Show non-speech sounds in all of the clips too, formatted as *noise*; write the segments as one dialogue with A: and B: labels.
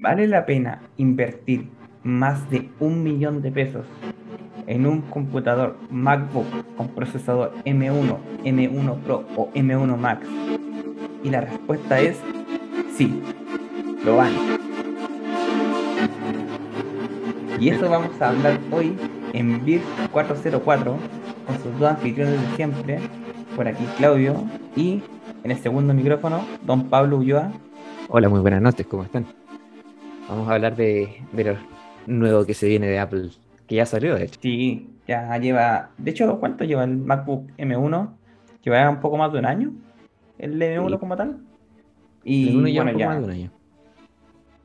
A: ¿Vale la pena invertir más de un millón de pesos en un computador MacBook con procesador M1, M1 Pro o M1 Max? Y la respuesta es sí, lo van. Y eso vamos a hablar hoy en BIR 404 con sus dos anfitriones de siempre, por aquí Claudio y en el segundo micrófono, don Pablo Ulloa.
B: Hola, muy buenas noches, ¿cómo están? Vamos a hablar de, de lo nuevo que se viene de Apple, que ya salió, de hecho.
A: Sí, ya lleva. De hecho, ¿cuánto lleva el MacBook M1? Lleva un poco más de un año, el M1
B: Sí.
A: como tal.
B: Y
A: Y
B: uno ya
A: bueno,
B: un poco
A: ya.
B: más de un año.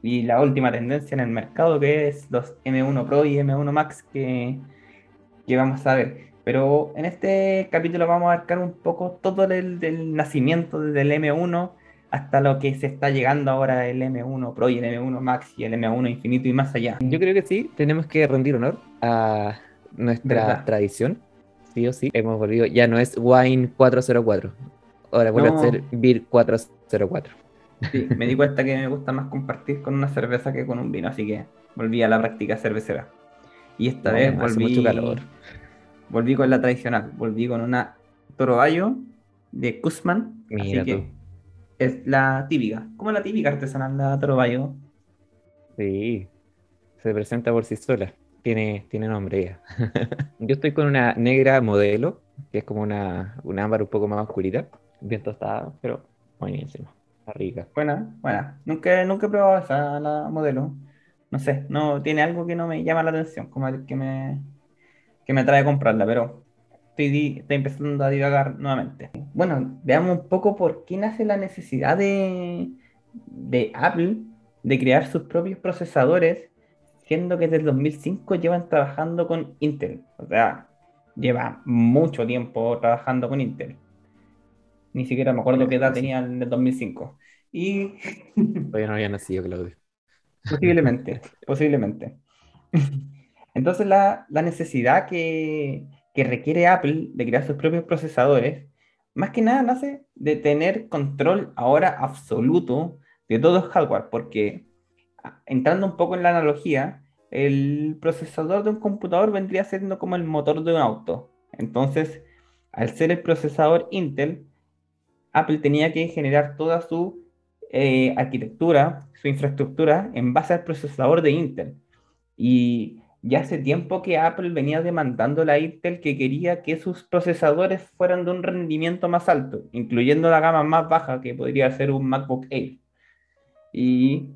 A: Y la última tendencia en el mercado, que es los M1 Pro y M1 Max, que, que vamos a ver. Pero en este capítulo vamos a abarcar un poco todo el del nacimiento desde el M1 hasta lo que se está llegando ahora el M1 Pro y el M1 Max y el M1 Infinito y más allá.
B: Yo creo que sí, tenemos que rendir honor a nuestra
A: ¿Verdad?
B: tradición, sí o sí. Hemos volvido, ya no es Wine 404, ahora vuelve
A: No.
B: a ser Beer 404.
A: Sí, me di cuenta que me gusta más compartir con una cerveza que con un vino, así que volví a la práctica cervecera. Y esta
B: No,
A: vez volví,
B: mucho calor.
A: volví con la tradicional, volví con una Toro Bayo de Kuzman,
B: Mira
A: así que. Es la típica, como la típica artesanal, la Toro.
B: Sí, se presenta por sí sola. Tiene, tiene nombre ya. *laughs* Yo estoy con una negra modelo, que es como una, una ámbar un poco más oscurita, bien tostada, pero buenísima, está rica.
A: Buena, buena. Nunca, nunca he probado esa, la modelo. No sé, no tiene algo que no me llama la atención, como el que me, que me atrae a comprarla, pero estoy, empezando a divagar nuevamente. Bueno, veamos un poco por qué nace la necesidad de, de Apple de crear sus propios procesadores, siendo que desde el 2005 llevan trabajando con Intel. O sea, lleva mucho tiempo trabajando con Intel. Ni siquiera me acuerdo qué edad tenía en el 2005. Y *laughs*
B: Todavía no había nacido, Claudio.
A: Posiblemente, *laughs* posiblemente. Entonces la, la necesidad que, que requiere Apple de crear sus propios procesadores, más que nada nace de tener control ahora absoluto de todo el hardware, porque a- entrando un poco en la analogía, el procesador de un computador vendría siendo como el motor de un auto. Entonces, al ser el procesador Intel, Apple tenía que generar toda su eh, arquitectura, su infraestructura en base al procesador de Intel. Y ya hace tiempo que Apple venía demandando a Intel que quería que sus procesadores fueran de un rendimiento más alto, incluyendo la gama más baja que podría ser un MacBook Air. Y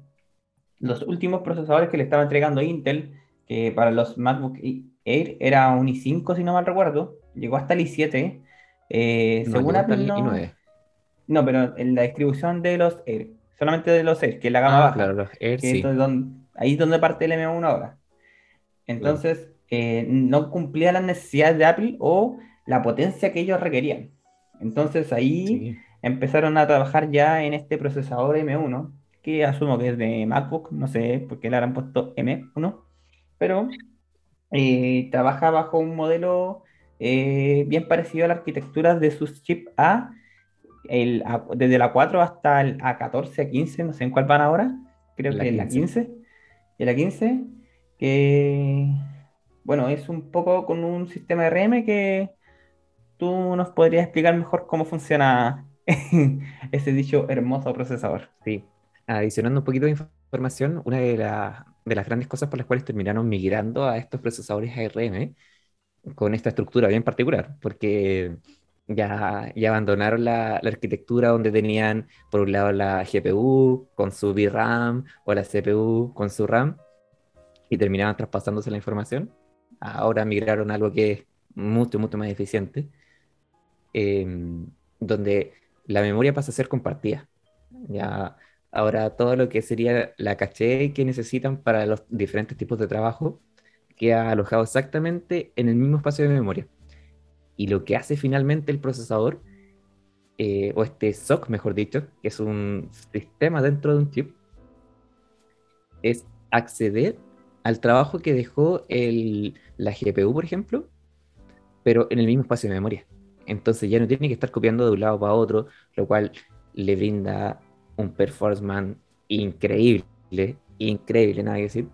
A: los últimos procesadores que le estaba entregando Intel, que para los MacBook Air era un i5 si no mal recuerdo, llegó hasta el i7. eh,
B: No,
A: según Apple
B: el
A: no-
B: i9.
A: no, pero en la distribución de los Air, solamente de los Air, que es la gama
B: Ah,
A: baja,
B: claro, los Air
A: que
B: sí.
A: donde- ahí es donde parte el M1 ahora. Entonces, eh, no cumplía las necesidades de Apple o la potencia que ellos requerían. Entonces ahí
B: Sí.
A: empezaron a trabajar ya en este procesador M1, que asumo que es de MacBook, no sé por qué le habrán puesto M1, pero eh, trabaja bajo un modelo eh, bien parecido a la arquitectura de sus chips A, el A- desde la 4 hasta el A14, A15, no sé en cuál van ahora, creo
B: La
A: que en la
B: 15.
A: 15, en la 15, que bueno, es un poco con un sistema RM que tú nos podrías explicar mejor cómo funciona *laughs* ese dicho hermoso procesador.
B: Sí. Adicionando un poquito de información, una de, la- de las grandes cosas por las cuales terminaron migrando a estos procesadores ARM con esta estructura bien particular, porque ya, ya abandonaron la, la arquitectura donde tenían por un lado la GPU con su VRAM o la CPU con su RAM y terminaban traspasándose la información. Ahora migraron a algo que es mucho, mucho más eficiente, em, donde la memoria pasa a ser compartida. Ya ahora todo lo que sería la caché que necesitan para los diferentes tipos de trabajo queda alojado exactamente en el mismo espacio de memoria. Y lo que hace finalmente el procesador, eh, o este SOC, mejor dicho, que es un sistema dentro de un chip, es acceder al trabajo que dejó el, la GPU, por ejemplo, pero en el mismo espacio de memoria. Entonces ya no tiene que estar copiando de un lado para otro, lo cual le brinda un performance increíble increíble, nada que decir.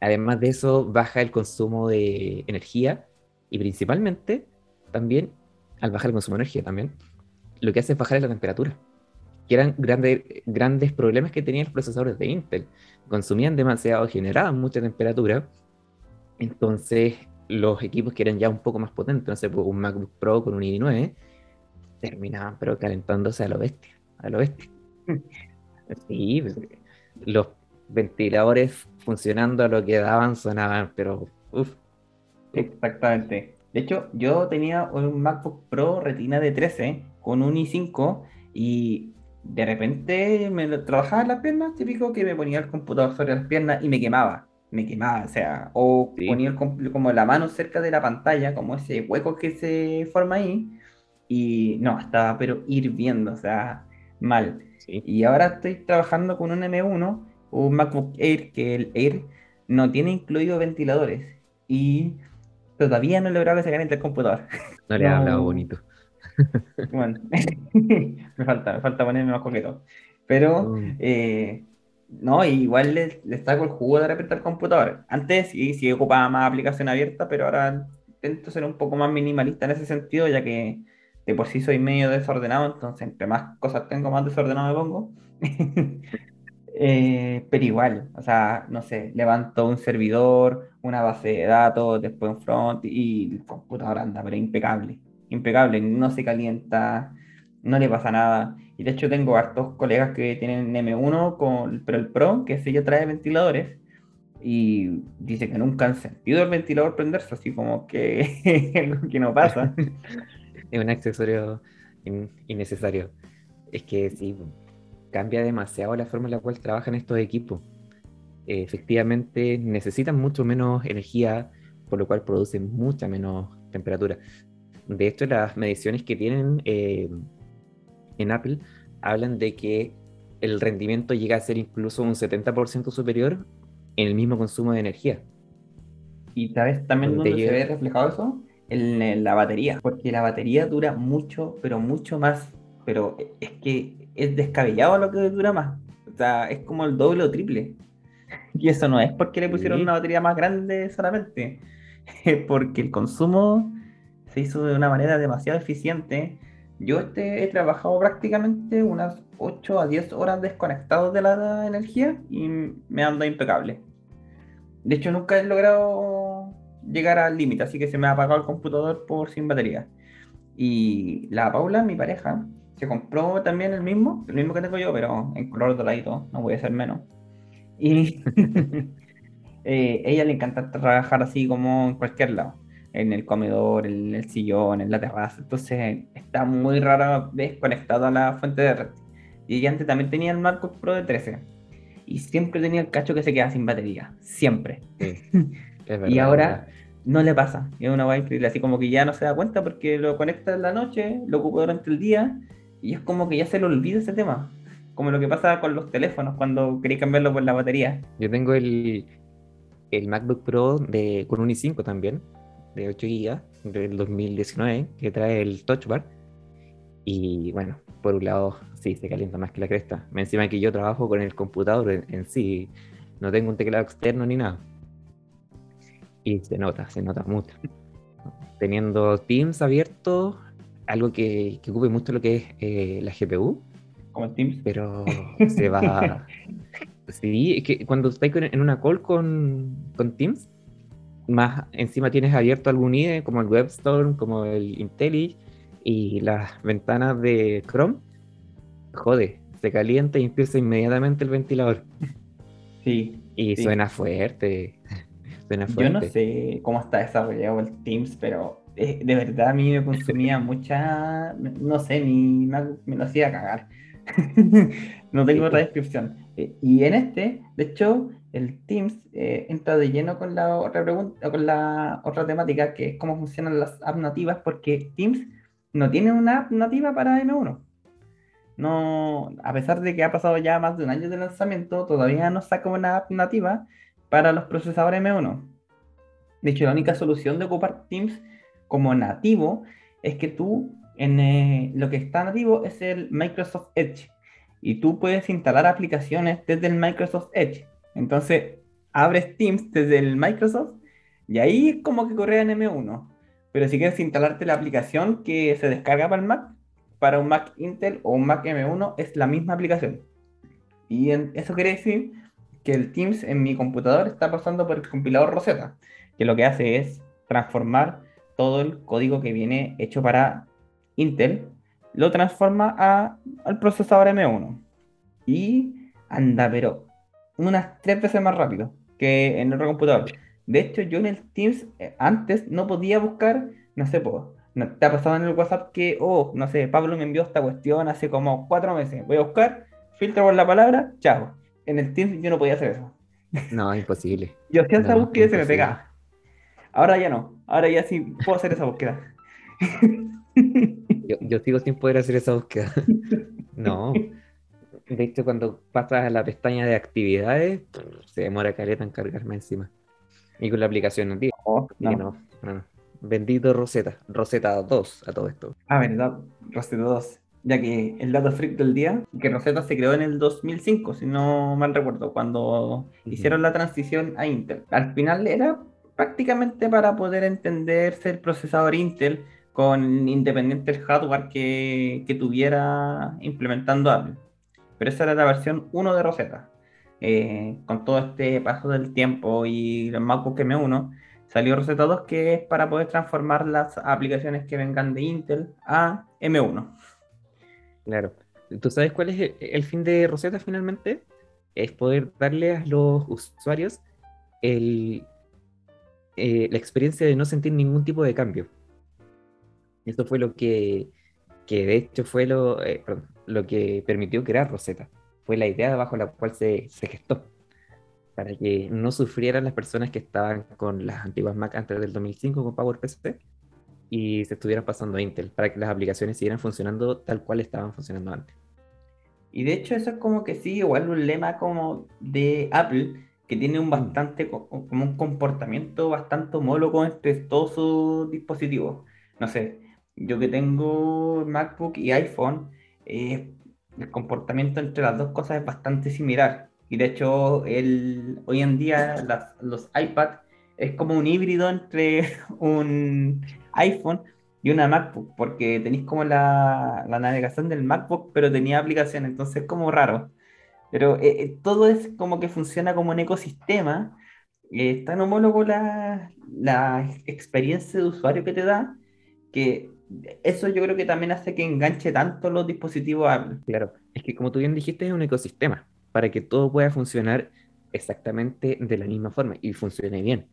B: Además de eso, baja el consumo de energía y principalmente también, al bajar el consumo de energía también, lo que hace es bajar la temperatura, que eran grandes, grandes problemas que tenían los procesadores de Intel. Consumían demasiado, generaban mucha temperatura, entonces los equipos que eran ya un poco más potentes, no sé, pues, un MacBook Pro con un i9, terminaban pero calentándose a lo bestia, a lo bestia. *laughs* Sí, los ventiladores funcionando a lo que daban sonaban, pero uff.
A: Exactamente. De hecho, yo tenía un MacBook Pro Retina de 13 con un i5 y de repente me trabajaba las piernas, típico que me ponía el computador sobre las piernas y me quemaba, me quemaba, o sea, o ponía como la mano cerca de la pantalla, como ese hueco que se forma ahí, y no, estaba pero hirviendo, o sea, mal. Y ahora estoy trabajando con un M1, un MacBook Air, que el Air no tiene incluido ventiladores, y todavía no he logrado que se caliente el computador.
B: No le he hablado bonito.
A: Bueno, *laughs* me falta, me falta ponerme más coqueto. Pero, mm. eh, no, igual le, le saco el jugo de repente al computador. Antes sí, sí ocupaba más aplicación abierta, pero ahora intento ser un poco más minimalista en ese sentido, ya que de por sí soy medio desordenado, entonces entre más cosas tengo, más desordenado me pongo. *laughs* Eh, pero igual, o sea, no sé, levanto un servidor, una base de datos, después un front y el computador anda, pero impecable impecable, no se calienta, no le pasa nada. Y de hecho tengo hartos colegas que tienen M1, con, pero el Pro, que ese ya trae ventiladores, y dice que nunca han sentido el ventilador prenderse, así como que *laughs* que no pasa. *laughs*
B: es un accesorio innecesario. Es que sí, cambia demasiado la forma en la cual trabajan estos equipos. efectivamente necesitan mucho menos energía, por lo cual producen mucha menos temperatura. De hecho, las mediciones que tienen eh, en Apple hablan de que el rendimiento llega a ser incluso un 70% superior en el mismo consumo de energía.
A: Y sabes también se ve reflejado eso? En, la batería, porque la batería dura mucho, pero mucho más. Pero es que es descabellado lo que dura más. O sea, es como el doble o triple. *laughs* Y eso no es porque le pusieron una batería más grande solamente, *laughs* es porque el consumo se hizo de una manera demasiado eficiente. Yo este, he trabajado prácticamente unas 8 a 10 horas desconectado de la energía y me anda impecable. De hecho, nunca he logrado llegar al límite, así que se me ha apagado el computador por sin batería. Y la Paula, mi pareja, se compró también el mismo, el mismo que tengo yo, pero en color doradito, no voy a ser menos. Y *laughs* eh, ella le encanta trabajar así como en cualquier lado en el comedor, en el sillón, en la terraza. Entonces está muy rara vez conectado a la fuente de red. Y ella antes también tenía el MacBook Pro de 13. Y siempre tenía el cacho que se queda sin batería. Siempre. *laughs* y ahora no le pasa. Es una guay increíble. Así como que ya no se da cuenta porque lo conecta en la noche, lo ocupa durante el día. Y es como que ya se le olvida ese tema. Como lo que pasa con los teléfonos cuando queréis cambiarlo por la batería.
B: Yo tengo el, el MacBook Pro de, con un i5 también de 8 GB del 2019 que trae el Touch Bar. Y bueno, por un lado, sí, se calienta más que la cresta. Encima que yo trabajo con el computador en, sí, no tengo un teclado externo ni nada. Y se nota, se nota mucho. Teniendo Teams abierto, algo que, que ocupe mucho lo que es eh, la GPU.
A: Como Teams.
B: Pero se va. *laughs* sí, es que cuando estáis en una call con, con Teams, más encima tienes abierto algún IDE como el WebStorm, como el IntelliJ y las ventanas de Chrome, jode, se calienta y empieza inmediatamente el ventilador.
A: Sí.
B: Y suena fuerte. *laughs*
A: Suena fuerte. Yo no sé cómo está desarrollado el Teams, pero eh, de verdad a mí me consumía *laughs* mucha, no sé, ni me, lo hacía cagar. *laughs* no tengo otra descripción. Eh, y en este, de hecho, el Teams eh, entra de lleno con la otra pregunta, con la otra temática, que es cómo funcionan las apps nativas, porque Teams no tiene una app nativa para M1. No, a pesar de que ha pasado ya más de un año de lanzamiento, todavía no saca una app nativa para los procesadores M1. De hecho, la única solución de ocupar Teams como nativo es que tú, en eh, lo que está nativo es el Microsoft Edge. Y tú puedes instalar aplicaciones desde el Microsoft Edge Entonces, abres Teams desde el Microsoft y ahí es como que corre en M1. Pero si quieres instalarte la aplicación que se descarga para el Mac, para un Mac Intel o un Mac M1, es la misma aplicación. Y eso quiere decir que el Teams en mi computador está pasando por el compilador Rosetta, que lo que hace es transformar todo el código que viene hecho para Intel, lo transforma a, al procesador M1. Y anda, pero unas tres veces más rápido que en otro computador. De hecho, yo en el Teams eh, antes no podía buscar, no sé, te ha pasado en el WhatsApp que, oh, no sé, Pablo me envió esta cuestión hace como cuatro meses. Voy a buscar, filtro por la palabra, chao. En el Teams yo no podía hacer eso.
B: No, imposible. *laughs*
A: Yo hacía esa búsqueda y se me pegaba. Ahora ya no. Ahora ya sí puedo hacer esa búsqueda. *laughs*
B: Yo, yo sigo sin poder hacer esa búsqueda. *laughs* No. De hecho, cuando pasas a la pestaña de actividades, se demora caleta en cargarme encima. Y con la aplicación no oh, no. Bendito Rosetta. Rosetta 2 a todo esto.
A: Ah, verdad. Rosetta 2. Ya que el dato freak del día, que Rosetta se creó en el 2005, si no mal recuerdo, cuando hicieron la transición a Intel. Al final era prácticamente para poder entenderse el procesador Intel con independiente el hardware que, tuviera implementando Apple. Pero esa era la versión 1 de Rosetta. Eh, con todo este paso del tiempo y el MacBook M1, salió Rosetta 2 que es para poder transformar las aplicaciones que vengan de Intel a M1.
B: Claro. ¿Tú sabes cuál es el fin de Rosetta finalmente? Es poder darle a los usuarios el, eh, la experiencia de no sentir ningún tipo de cambio. Esto fue lo que, que de hecho fue lo, eh, lo que permitió crear Rosetta. Fue la idea bajo la cual se, se, gestó. Para que no sufrieran las personas que estaban con las antiguas Mac antes del 2005 con PowerPC y se estuvieran pasando a Intel, para que las aplicaciones siguieran funcionando tal cual estaban funcionando antes.
A: Y de hecho eso es como que sí, igual un lema como de Apple, que tiene un bastante, como un comportamiento bastante homólogo entre todos sus dispositivos. No sé, yo que tengo MacBook y iPhone, eh, el comportamiento entre las dos cosas es bastante similar. Y de hecho, el, hoy en día los iPad es como un híbrido entre *laughs* un iPhone y una MacBook, porque tenéis como la, la navegación del MacBook, pero tenía aplicación, entonces es como raro. Pero eh, eh, todo es como que funciona como un ecosistema. Es tan homólogo la, la experiencia de usuario que te da, que eso yo creo que también hace que enganche tanto los dispositivos Apple.
B: Claro, es que como tú bien dijiste, es un ecosistema para que todo pueda funcionar exactamente de la misma forma y funcione bien.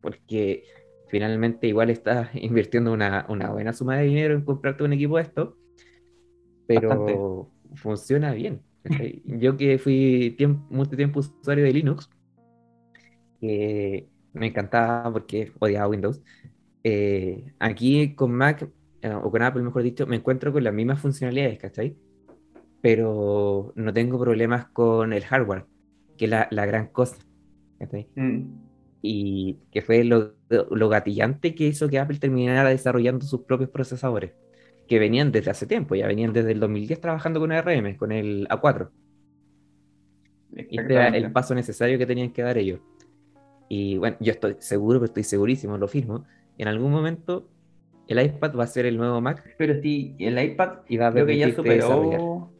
B: Porque finalmente igual estás *laughs* invirtiendo una, una buena suma de dinero en comprarte un equipo de esto, pero funciona bien. Yo que fui mucho tiempo usuario de Linux, que me encantaba porque odiaba Windows, eh, aquí con Mac, eh, o con Apple mejor dicho, me encuentro con las mismas funcionalidades, ¿cachai? Pero no tengo problemas con el hardware, que es la, la gran cosa. ¿cachai? Mm. Y que fue lo, lo gatillante que hizo que Apple terminara desarrollando sus propios procesadores que venían desde hace tiempo, ya venían desde el 2010 trabajando con ARM, con el A4. Y este era el paso necesario que tenían que dar ellos. Y bueno, yo estoy seguro, pero estoy segurísimo, lo firmo. En algún momento el iPad va a ser el nuevo Mac.
A: Pero sí, el iPad y va a creo que ya superó,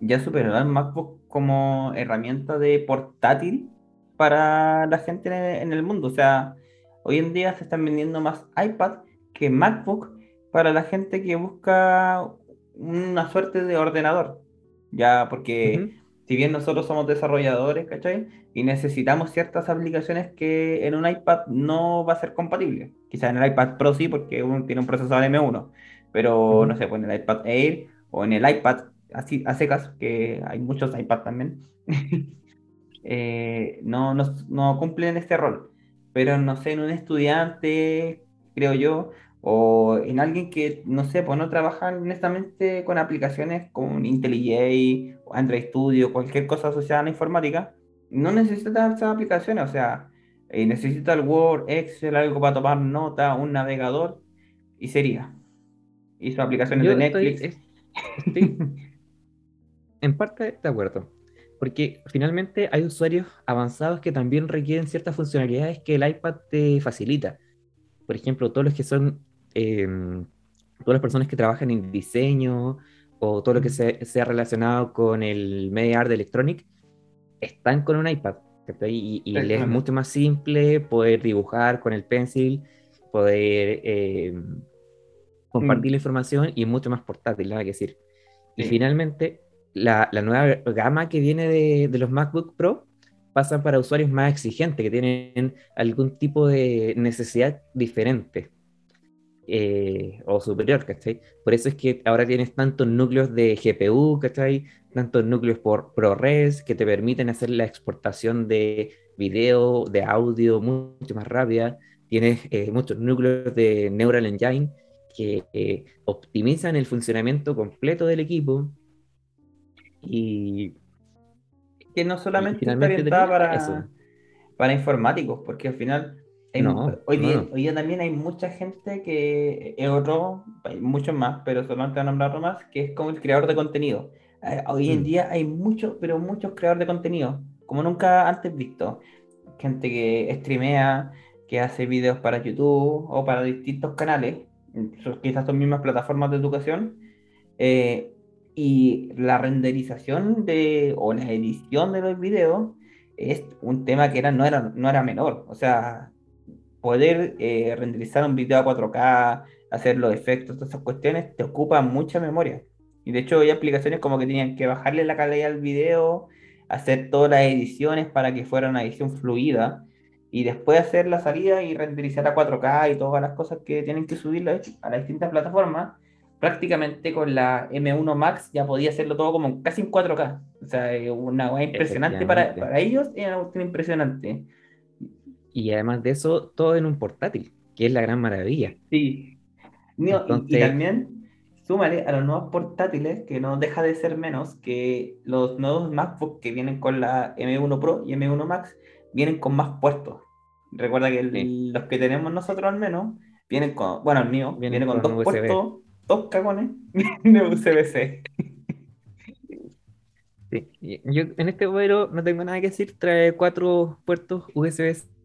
A: ya superó al MacBook como herramienta de portátil para la gente en el mundo. O sea, hoy en día se están vendiendo más iPad que MacBook para la gente que busca una suerte de ordenador. Ya, porque si bien nosotros somos desarrolladores, ¿cachai? Y necesitamos ciertas aplicaciones que en un iPad no va a ser compatible. Quizás en el iPad Pro sí, porque uno tiene un procesador M1. Pero no sé, pues en el iPad Air o en el iPad así a secas, que hay muchos iPad también, *laughs* eh, no, no, no cumplen este rol. Pero no sé, en un estudiante, creo yo, o en alguien que, no sé, pues no trabaja honestamente con aplicaciones como IntelliJ, Android Studio, cualquier cosa asociada a la informática, no necesita esas aplicaciones, o sea, eh, necesita el Word, Excel, algo para tomar nota, un navegador, y sería. Y sus aplicaciones de Netflix. *laughs*
B: en parte de acuerdo. Porque finalmente hay usuarios avanzados que también requieren ciertas funcionalidades que el iPad te facilita. Por ejemplo, todos los que son, eh, todas las personas que trabajan en diseño o todo lo que sea, sea relacionado con el Media Art Electronic, están con un iPad. Y, y les es mucho más simple poder dibujar con el pencil, poder eh, compartir mm. la información y mucho más portátil, nada que decir. Y finalmente, la, la, nueva gama que viene de, de, los MacBook Pro pasa para usuarios más exigentes, que tienen algún tipo de necesidad diferente eh, o superior, ¿cachai? Por eso es que ahora tienes tantos núcleos de GPU, ¿cachai? Tantos núcleos por ProRes que te permiten hacer la exportación de video, de audio mucho más rápida. Tienes eh, muchos núcleos de Neural Engine que eh, optimizan el funcionamiento completo del equipo y
A: que no solamente está orientada para, para informáticos, porque al final hoy, día, hoy, día, también hay mucha gente que es otro, hay muchos más, pero solamente voy a nombrar más, que es como el creador de contenido. Eh, hoy en mm. día hay muchos, pero muchos creadores de contenido, como nunca antes visto. Gente que streamea, que hace videos para YouTube o para distintos canales, quizás son mismas plataformas de educación. Eh, y la renderización de, o la edición de los videos es un tema que era, no, era, no era menor. O sea, poder eh, renderizar un video a 4K, hacer los efectos, todas esas cuestiones, te ocupa mucha memoria. Y de hecho hay aplicaciones como que tenían que bajarle la calidad al video, hacer todas las ediciones para que fuera una edición fluida, y después hacer la salida y renderizar a 4K y todas las cosas que tienen que subir a las distintas plataformas. Prácticamente con la M1 Max ya podía hacerlo todo como casi en 4K. O sea, una cosa impresionante para, para ellos, era una impresionante.
B: Y además de eso, todo en un portátil, que es la gran maravilla.
A: Sí. y, también, súmale a los nuevos portátiles, que no deja de ser menos que los nuevos MacBook que vienen con la M1 Pro y M1 Max, vienen con más puertos. Recuerda que los que tenemos nosotros al menos, vienen con, bueno, el mío, viene con, dos puertos, dos cagones *laughs* de USB-C.
B: Sí. Yo en este modelo no tengo nada que decir, trae cuatro puertos USB-C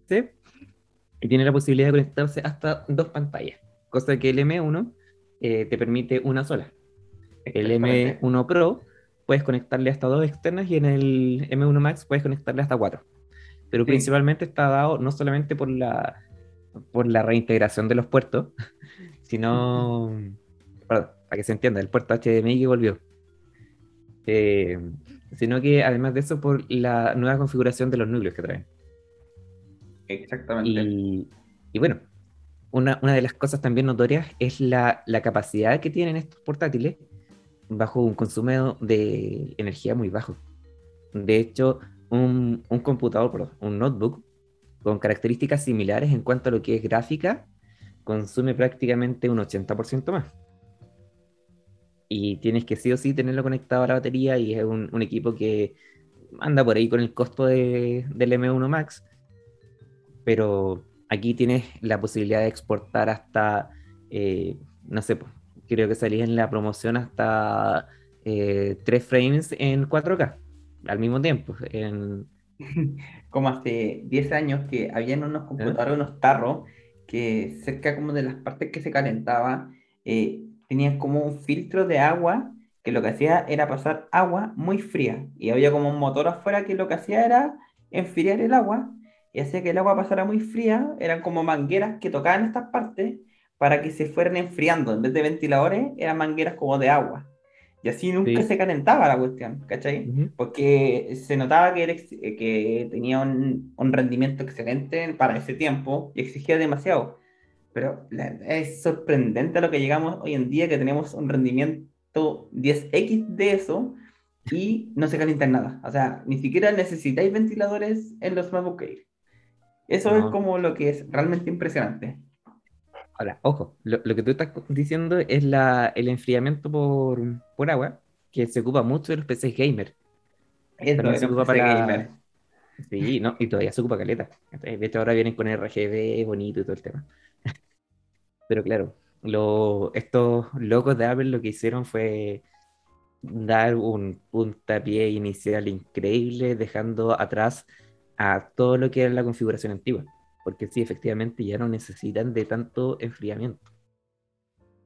B: y tiene la posibilidad de conectarse hasta dos pantallas, cosa que el M1 eh, te permite una sola. El M1 Pro puedes conectarle hasta dos externas y en el M1 Max puedes conectarle hasta cuatro. Pero principalmente está dado no solamente por la, por la reintegración de los puertos, *laughs* sino, para que se entienda, el puerto HDMI que volvió. Eh, sino que además de eso por la nueva configuración de los núcleos que traen.
A: Exactamente.
B: Y, bueno, una, de las cosas también notorias es la, capacidad que tienen estos portátiles bajo un consumo de energía muy bajo. De hecho, un, computador, un notebook con características similares en cuanto a lo que es gráfica, consume prácticamente un 80% más. Y tienes que sí o sí tenerlo conectado a la batería y es un, equipo que anda por ahí con el costo de, del M1 Max, pero aquí tienes la posibilidad de exportar hasta, eh, no sé, creo que salís en la promoción hasta eh, tres frames en 4K al mismo tiempo. En... *laughs*
A: Como hace 10 años que habían unos ¿Eh? computadores, unos tarros, que cerca como de las partes que se calentaba, tenían como un filtro de agua que lo que hacía era pasar agua muy fría y había como un motor afuera que lo que hacía era enfriar el agua y hacía que el agua pasara muy fría, eran como mangueras que tocaban estas partes para que se fueran enfriando, en vez de ventiladores, eran mangueras como de agua. Y así nunca se calentaba la cuestión, ¿cachai? Porque se notaba que, que tenía un, un, rendimiento excelente para ese tiempo y exigía demasiado. Pero es sorprendente a lo que llegamos hoy en día, que tenemos un rendimiento 10x de eso y no se calienta nada. O sea, ni siquiera necesitáis ventiladores en los MacBook Air. Eso es como lo que es realmente impresionante.
B: Ahora, ojo, lo, que tú estás diciendo es la, el enfriamiento por, por agua, que se ocupa mucho de los PCs gamer.
A: Eso, se ocupa para... gamer.
B: Sí, no, y todavía se ocupa caleta. De hecho, ahora vienen con RGB bonito y todo el tema. *laughs* Pero claro, lo, estos locos de Apple lo que hicieron fue dar un puntapié inicial increíble, dejando atrás a todo lo que era la configuración antigua, porque sí, efectivamente ya no necesitan de tanto enfriamiento.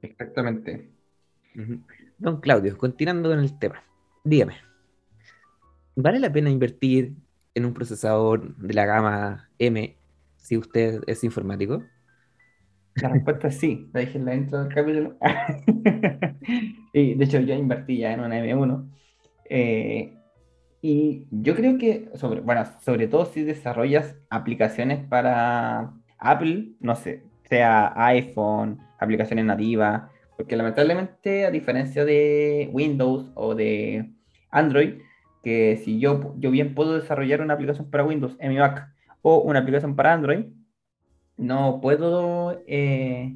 A: Exactamente.
B: Don Claudio, continuando con el tema, dígame, ¿vale la pena invertir en un procesador de la gama M si usted es informático?
A: La respuesta es sí, la dije en la intro del capítulo. *laughs* y de hecho, yo invertí ya en una M1. Eh, y yo creo que, sobre, bueno, sobre todo si desarrollas aplicaciones para Apple, no sé, sea iPhone, aplicaciones nativas, porque lamentablemente, a diferencia de Windows o de Android, que si yo, yo bien puedo desarrollar una aplicación para Windows en mi Mac o una aplicación para Android, no puedo, eh,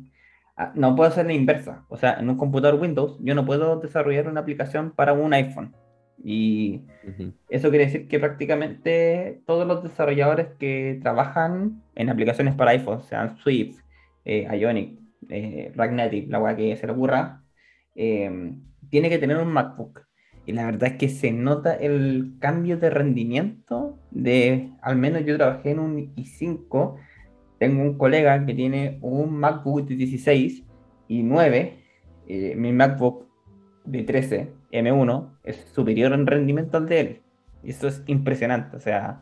A: no puedo hacer la inversa. O sea, en un computador Windows yo no puedo desarrollar una aplicación para un iPhone. Y eso quiere decir que prácticamente todos los desarrolladores que trabajan en aplicaciones para iPhone, sean Swift, eh, Ionic, eh, Native, la weá que se le ocurra, eh, tiene que tener un MacBook. Y la verdad es que se nota el cambio de rendimiento de, al menos yo trabajé en un i5 tengo un colega que tiene un MacBook de 16 y 9. Eh, mi MacBook de 13 M1 es superior en rendimiento al de él. Y eso es impresionante. O sea,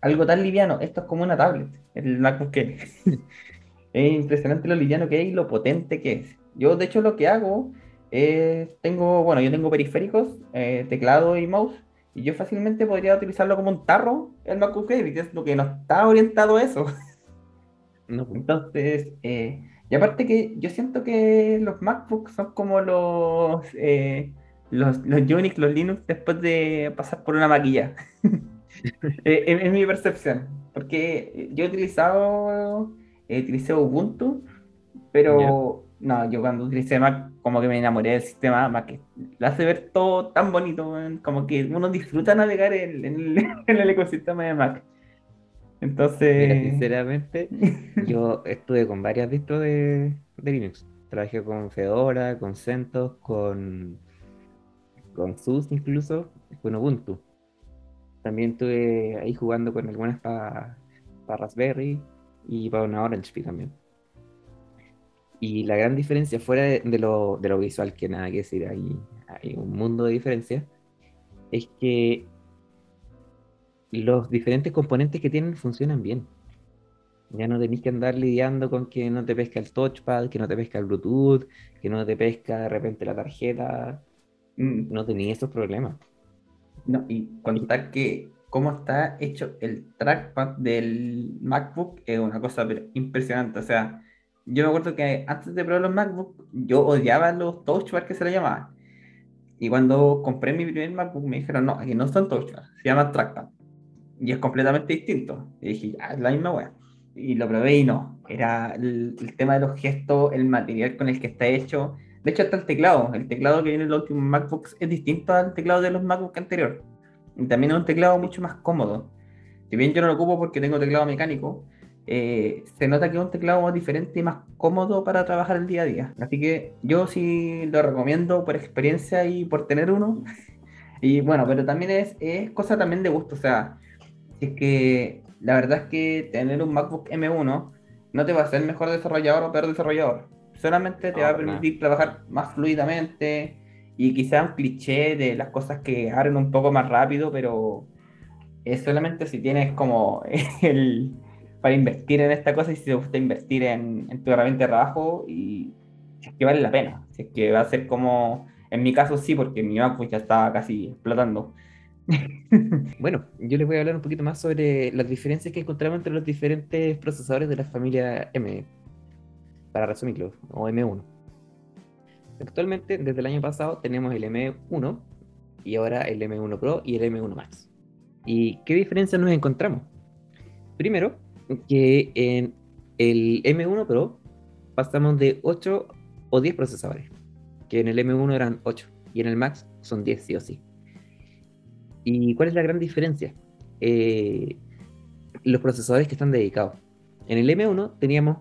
A: algo tan liviano. Esto es como una tablet, el MacBook que *laughs* es impresionante lo liviano que es y lo potente que es. Yo, de hecho, lo que hago es, tengo, bueno, yo tengo periféricos, eh, teclado y mouse, y yo fácilmente podría utilizarlo como un tarro, el MacBook Air, y es lo que no está orientado a eso. *laughs* Pues. Entonces, eh, y aparte que yo siento que los MacBooks son como los, eh, los, los, Unix, los Linux, después de pasar por una maquilla. *laughs* Eh, es, mi percepción. Porque yo he utilizado, he utilizado Ubuntu, pero no, yo cuando utilicé Mac, como que me enamoré del sistema Mac, lo hace ver todo tan bonito, como que uno disfruta navegar en, en el *laughs* ecosistema de Mac. Entonces.
B: sinceramente, yo estuve con varias distros de, Linux. Trabajé con Fedora, con CentOS, con, con SUS incluso, con Ubuntu. También estuve ahí jugando con algunas para Raspberry y para una Orange también. Y la gran diferencia, fuera de, lo, de, lo, visual, que nada que decir, hay, hay un mundo de diferencia, es que los diferentes componentes que tienen funcionan bien. Ya no tenéis que andar lidiando con que no te pesca el touchpad, que no te pesca el Bluetooth, que no te pesca de repente la tarjeta. Mm. No tenéis esos problemas.
A: No, y contar que cómo está hecho el trackpad del MacBook es una cosa impresionante. O sea, yo me acuerdo que antes de probar los MacBook, yo odiaba los touchpads que se le llamaban. Y cuando compré mi primer MacBook me dijeron, no, aquí no son touchpads, se llaman trackpad y es completamente distinto. Y dije, ya, es la misma wea. Y lo probé y no. Era el, tema de los gestos, el material con el que está hecho. De hecho, hasta el teclado. El teclado que viene en los últimos MacBooks es distinto al teclado de los MacBooks anteriores. Y también es un teclado mucho más cómodo. Si bien yo no lo ocupo porque tengo teclado mecánico, eh, se nota que es un teclado más diferente y más cómodo para trabajar el día a día. Así que yo sí lo recomiendo por experiencia y por tener uno. *laughs* y bueno, pero también es, es cosa también de gusto. O sea, es que la verdad es que tener un MacBook M1 no te va a hacer mejor desarrollador o peor desarrollador. Solamente te va a permitir trabajar más fluidamente y quizá un cliché de las cosas que abren un poco más rápido, pero es solamente si tienes como *laughs* el para invertir en esta cosa y si te gusta invertir en, tu herramienta de trabajo y si es que vale la pena, si es que va a ser como, en mi caso sí, porque mi MacBook ya estaba casi explotando, *laughs*
B: bueno, yo les voy a hablar un poquito más sobre las diferencias que encontramos entre los diferentes procesadores de la familia M, para resumirlo, o M1. Actualmente, desde el año pasado, tenemos el M1 y ahora el M1 Pro y el M1 Max. ¿Y qué diferencias nos encontramos? Primero, que en el M1 Pro pasamos de 8 o 10 procesadores, que en el M1 eran 8 y en el Max son 10 sí o sí. ¿Y cuál es la gran diferencia? Eh, los procesadores que están dedicados. En el M1 teníamos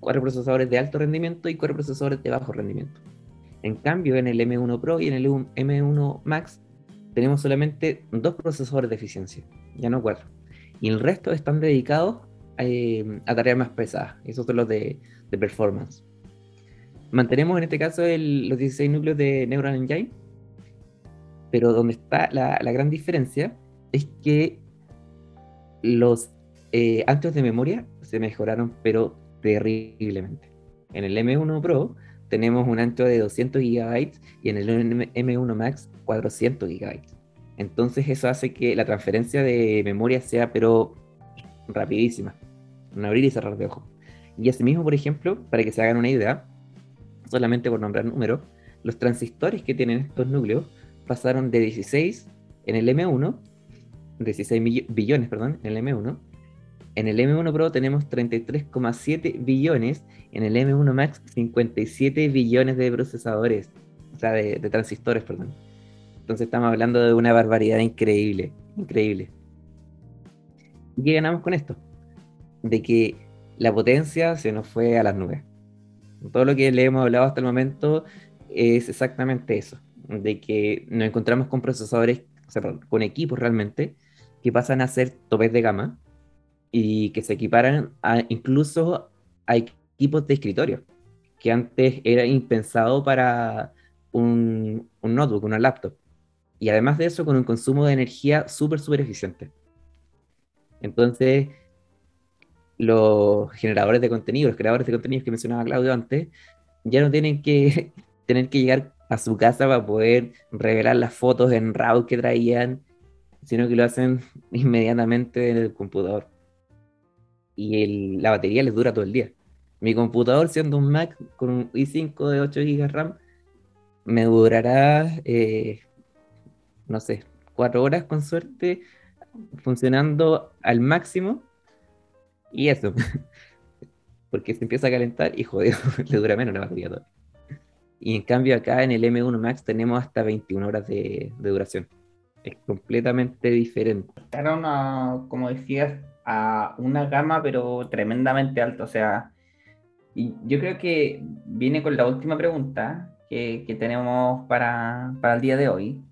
B: cuatro procesadores de alto rendimiento y cuatro procesadores de bajo rendimiento. En cambio, en el M1 Pro y en el M1 Max tenemos solamente dos procesadores de eficiencia, ya no cuatro. Y el resto están dedicados eh, a tareas más pesadas. Esos son los de, performance. Mantenemos en este caso los 16 núcleos de Neural Engine, pero donde está la, gran diferencia es que los eh, anchos de memoria se mejoraron, pero terriblemente. En el M1 Pro tenemos un ancho de 200 GB y en el M1 Max 400 GB. Entonces eso hace que la transferencia de memoria sea pero rapidísima. Un abrir y cerrar de ojo. Y asimismo, por ejemplo, para que se hagan una idea, solamente por nombrar números, los transistores que tienen estos núcleos pasaron de 16 en el M1, 16 billones, perdón, en el M1. En el M1 Pro tenemos 33,7 billones, en el M1 Max 57 billones de procesadores, o sea, de, de transistores, perdón. Entonces estamos hablando de una barbaridad increíble, increíble. ¿Y qué ganamos con esto? De que la potencia se nos fue a las nubes. Todo lo que le hemos hablado hasta el momento es exactamente eso, de que nos encontramos con procesadores, o sea, con equipos realmente, que pasan a ser topes de gama y que se equiparan incluso a equipos de escritorio, que antes era impensado para un, un notebook, una laptop. Y además de eso, con un consumo de energía súper, súper eficiente. Entonces, los generadores de contenido, los creadores de contenidos que mencionaba Claudio antes, ya no tienen que *laughs* tener que llegar a su casa para poder revelar las fotos en RAW que traían, sino que lo hacen *laughs* inmediatamente en el computador. Y la batería les dura todo el día. Mi computador, siendo un Mac con un i5 de 8 GB RAM, me durará eh, no sé, cuatro horas con suerte, funcionando al máximo. Y eso. *laughs* Porque se empieza a calentar y joder, *laughs* le dura menos la batería todavía. Y en cambio acá en el M1 Max tenemos hasta 21 horas de, duración. Es completamente diferente.
A: Estaron, como decías, a una gama pero tremendamente alta. O sea, y yo creo que viene con la última pregunta que, que tenemos para, para el día de hoy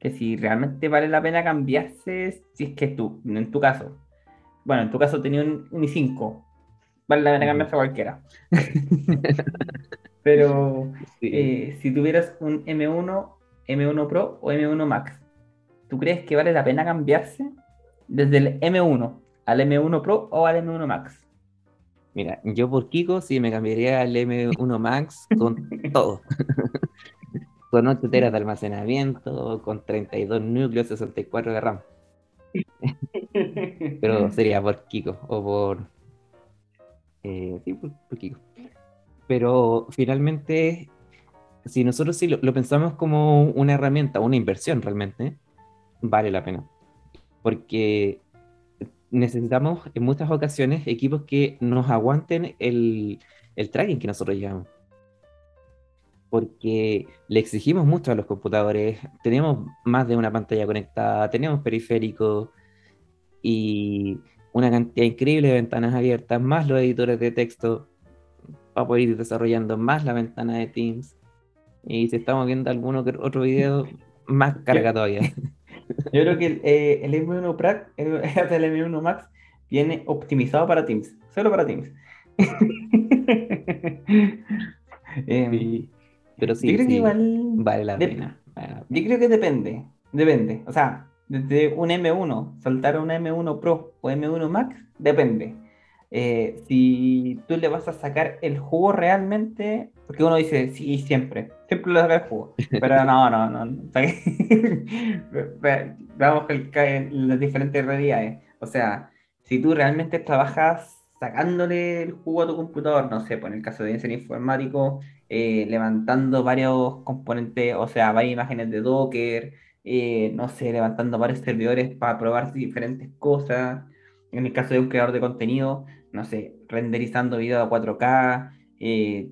A: que si realmente vale la pena cambiarse, si es que tú, en tu caso, bueno, en tu caso tenía un, i5, vale la pena cambiarse a cualquiera. *laughs* Pero eh, si tuvieras un M1, M1 Pro o M1 Max, ¿tú crees que vale la pena cambiarse desde el M1 al M1 Pro o al M1 Max?
B: Mira, yo por Kiko sí me cambiaría al M1 Max con *laughs* todo con 8 teras de almacenamiento, con 32 núcleos, 64 de RAM. *laughs* Pero sería por Kiko o por. Eh, sí, por, Kiko. Pero finalmente, si nosotros sí lo, pensamos como una herramienta, una inversión realmente, vale la pena. Porque necesitamos en muchas ocasiones equipos que nos aguanten el, el tracking que nosotros llevamos porque le exigimos mucho a los computadores. Tenemos más de una pantalla conectada, tenemos periféricos y una cantidad increíble de ventanas abiertas, más los editores de texto para poder ir desarrollando más la ventana de Teams. Y si estamos viendo alguno otro video, más carga todavía. *laughs*
A: Yo creo que el, eh, M1 Prac, el, M1 *laughs* Max, viene optimizado para Teams, solo para Teams. *laughs*
B: eh, pero sí, vale la pena.
A: Yo creo que depende, depende. O sea, desde un M1, saltar a un M1 Pro o M1 Max, depende. Eh, si tú le vas a sacar el jugo realmente, porque uno dice, sí, siempre, siempre le saca el jugo, *laughs* pero no, no, no, *laughs* vamos en las diferentes realidades. O sea, si tú realmente trabajas sacándole el jugo a tu computador, no sé, pues en el caso de ser informático, eh, levantando varios componentes, o sea, varias imágenes de Docker, eh, no sé, levantando varios servidores para probar diferentes cosas. En el caso de un creador de contenido, no sé, renderizando videos a 4K, eh,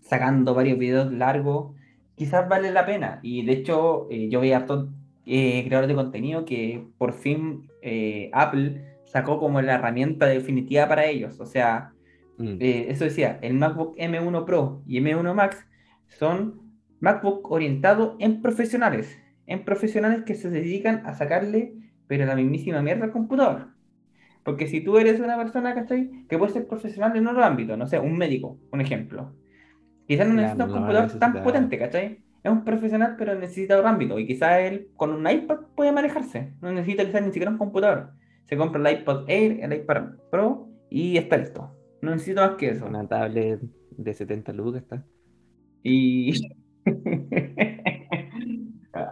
A: sacando varios videos largos, quizás vale la pena. Y de hecho, yo vi a estos creadores de contenido que por fin Apple sacó como la herramienta definitiva para ellos. O sea, mm. eh, eso decía, el MacBook M1 Pro y M1 Max son MacBook orientado en profesionales, en profesionales que se dedican a sacarle, pero la mismísima mierda al computador. Porque si tú eres una persona, ¿cachai? Que puede ser profesional en otro ámbito, no sé, un médico, un ejemplo. Quizás no necesita un computador tan potente, ¿cachai? Es un profesional, pero necesita otro ámbito. Y quizás él con un iPad puede manejarse. No necesita quizás ni siquiera un computador. Se compra el iPad Air, el iPad Pro y está listo. No necesita más que eso.
B: Una tablet de 70 lucas está.
A: Y *laughs*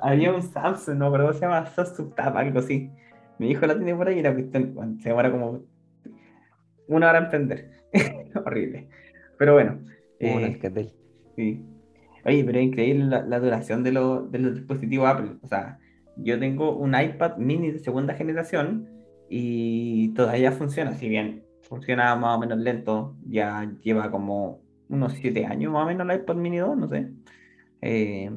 A: había un Samsung, no, pero se llama Samsung Tab, algo así. Mi hijo la tiene por ahí y la cuestión se demora como una hora en prender. *laughs* Horrible. Pero bueno.
B: Eh,
A: sí. Oye, pero es increíble la, duración de, de los dispositivos Apple. O sea, yo tengo un iPad mini de segunda generación y todavía funciona, si bien funciona más o menos lento, ya lleva como unos 7 años más o menos el iPad mini 2, no sé. Eh,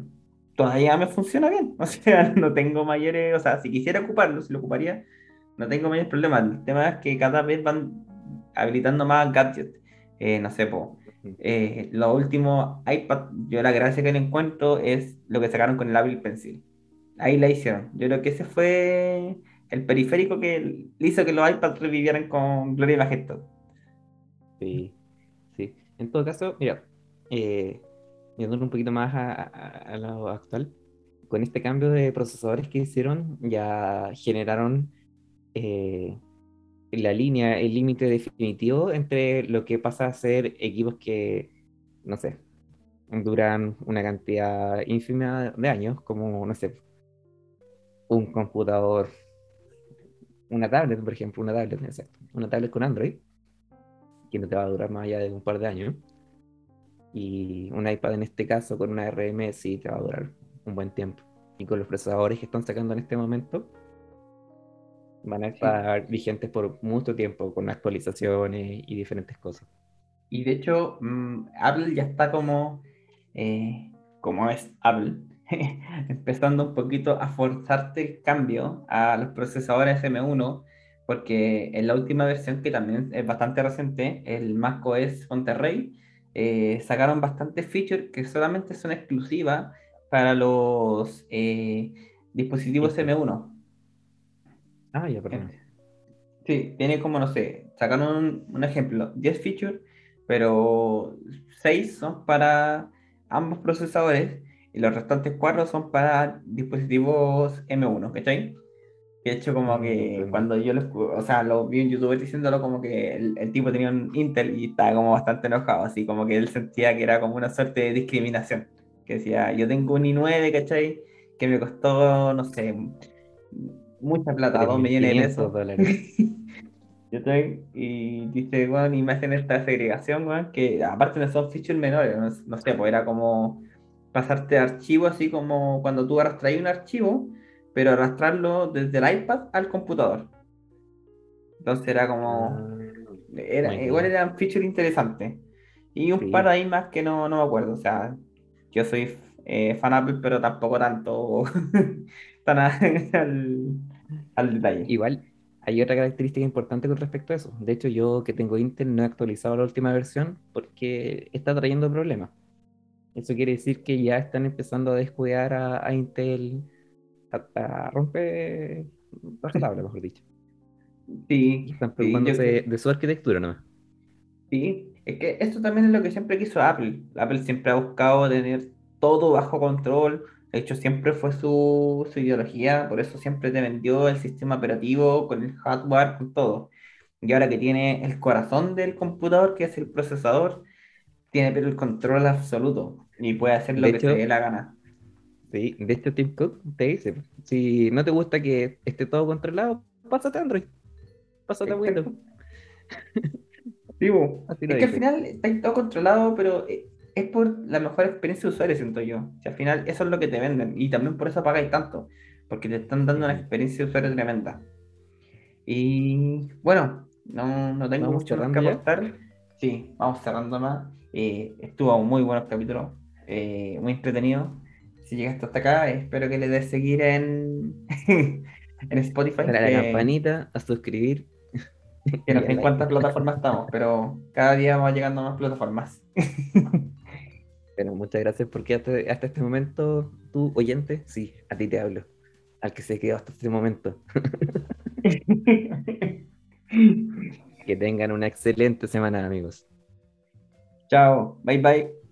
A: todavía me funciona bien, *laughs* o sea, no tengo mayores, o sea, si quisiera ocuparlo, si lo ocuparía, no tengo mayores problemas. El tema es que cada vez van habilitando más gadgets. Eh, no sé, po, eh, lo último iPad, yo la gracia que le encuentro es lo que sacaron con el Apple Pencil. Ahí la hicieron. Yo creo que ese fue el periférico que hizo que los iPads revivieran con Gloria y Majestad.
B: Sí, sí. En todo caso, mira, eh, un poquito más a, lo actual, con este cambio de procesadores que hicieron, ya generaron eh, la línea, el límite definitivo entre lo que pasa a ser equipos que, no sé, duran una cantidad ínfima de años, como, no sé, un computador, una tablet, por ejemplo, una tablet, exacto, una tablet con Android, que no te va a durar más allá de un par de años, y un iPad en este caso con una RM sí te va a durar un buen tiempo. Y con los procesadores que están sacando en este momento, van a estar vigentes por mucho tiempo con actualizaciones y diferentes cosas.
A: Y de hecho, mm, Apple ya está como, eh, como es Apple, *laughs* empezando un poquito a forzarte el cambio a los procesadores M1, porque en la última versión, que también es bastante reciente, el macOS Monterrey, eh, sacaron bastantes features que solamente son exclusivas para los eh, dispositivos M1.
B: Ah, ya, perdón.
A: Sí, tiene como, no sé, sacaron un, ejemplo, 10 features, pero 6 son para ambos procesadores y los restantes 4 son para dispositivos M1, ¿cachai? De hecho, como que cuando yo lo, o sea, lo vi en YouTube diciéndolo como que el, el, tipo tenía un Intel y estaba como bastante enojado, así como que él sentía que era como una suerte de discriminación. Que decía, yo tengo un i9, ¿cachai? Que me costó, no sé, mucha plata, dos millones de pesos. dólares. *laughs* Yo estoy, y dice, bueno, y me hacen esta segregación, bueno, que aparte no son features menores, no, sé, pues era como pasarte archivo así como cuando tú arrastras un archivo, pero arrastrarlo desde el iPad al computador. Entonces era como, ah, era, igual eran features interesantes. Y un par ahí más que no, no me acuerdo, o sea, yo soy eh, fan Apple, pero tampoco tanto *laughs* tan *laughs* al, al detalle.
B: Igual, hay otra característica importante con respecto a eso. De hecho, yo que tengo Intel no he actualizado la última versión porque está trayendo problemas. Eso quiere decir que ya están empezando a descuidar a, Intel, a, romper la tabla, mejor dicho.
A: Sí.
B: Están preocupándose de, su arquitectura ¿no?
A: Sí, es que esto también es lo que siempre quiso Apple. Apple siempre ha buscado tener todo bajo control, de hecho, siempre fue su, ideología, por eso siempre te vendió el sistema operativo con el hardware, con todo. Y ahora que tiene el corazón del computador, que es el procesador, tiene pero el control absoluto y puede hacer lo que se dé la gana.
B: Sí, de este Tim Cook te dice, si no te gusta que esté todo controlado, pásate a Android, pásate a Windows. *laughs*
A: Sí, es que al final está todo controlado, pero eh, es por la mejor experiencia de usuario, siento yo. Si al final eso es lo que te venden y también por eso pagáis tanto, porque te están dando una experiencia de usuario tremenda. Y bueno, no, tengo mucho más que aportar. Sí, vamos cerrando más. Eh, estuvo muy buenos capítulos, eh, muy entretenido si llegaste hasta acá, espero que le des seguir en, *laughs* en Spotify.
B: Para que... la campanita, a suscribir. *laughs*
A: En cuántas plataformas estamos, *laughs* pero cada día vamos llegando a más plataformas.
B: Pero muchas gracias porque hasta, hasta este momento, tú oyente, sí, a ti te hablo. Al que se quedó hasta este momento. que tengan una excelente semana, amigos.
A: Chao, bye bye.